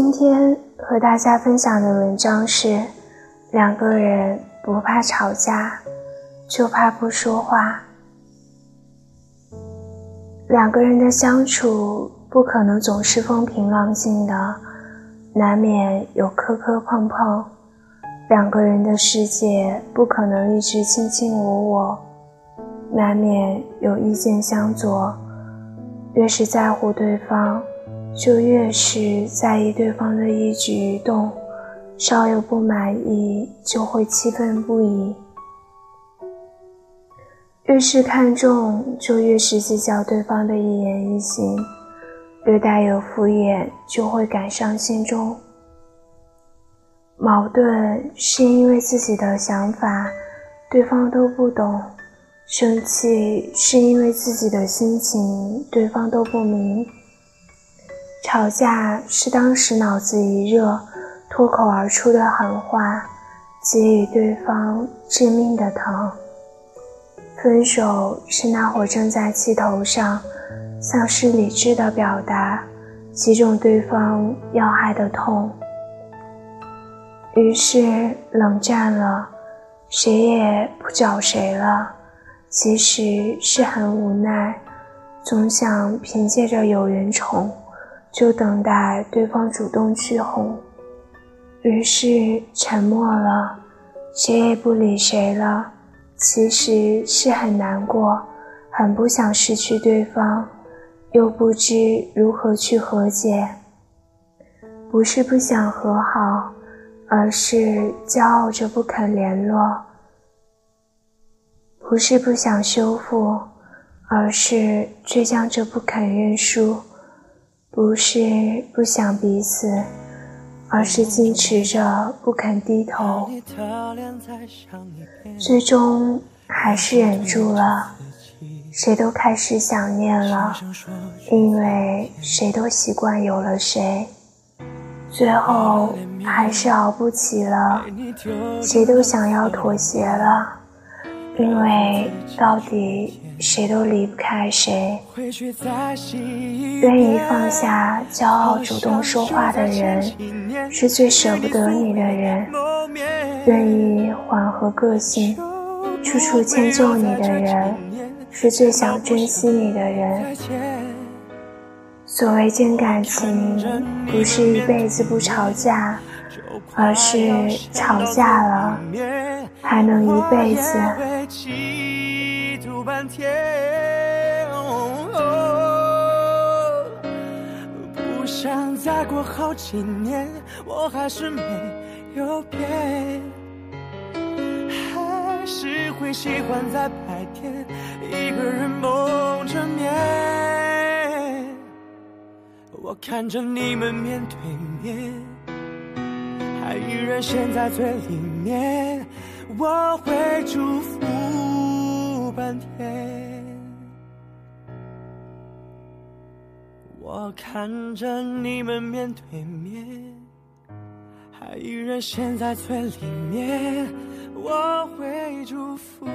今天和大家分享的文章是：两个人不怕吵架，就怕不说话。两个人的相处不可能总是风平浪静的，难免有磕磕碰碰；两个人的世界不可能一直卿卿我我，难免有意见相左。越是在乎对方。就越是在意对方的一举一动，稍有不满意就会气愤不已；越是看重，就越是计较对方的一言一行，略带有敷衍就会感伤心中。矛盾是因为自己的想法对方都不懂，生气是因为自己的心情对方都不明。吵架是当时脑子一热，脱口而出的狠话，给予对方致命的疼。分手是那会正在气头上，丧失理智的表达，击中对方要害的痛。于是冷战了，谁也不找谁了。其实是很无奈，总想凭借着有人宠。就等待对方主动去哄，于是沉默了，谁也不理谁了。其实是很难过，很不想失去对方，又不知如何去和解。不是不想和好，而是骄傲着不肯联络；不是不想修复，而是倔强着不肯认输。不是不想彼此，而是矜持着不肯低头，最终还是忍住了。谁都开始想念了，因为谁都习惯有了谁，最后还是熬不起了。谁都想要妥协了，因为到底。谁都离不开谁，愿意放下骄傲、主动说话的人，是最舍不得你的人；愿意缓和个性、处处迁就你的人，是最想珍惜你的人。所谓真感情，不是一辈子不吵架，而是吵架了还能一辈子。不想再过好几年，我还是没有变，还是会喜欢在白天一个人蒙着面。我看着你们面对面，依然陷在最里面，我会祝福。半天，我看着你们面对面，还依然陷在最里面，我会祝福。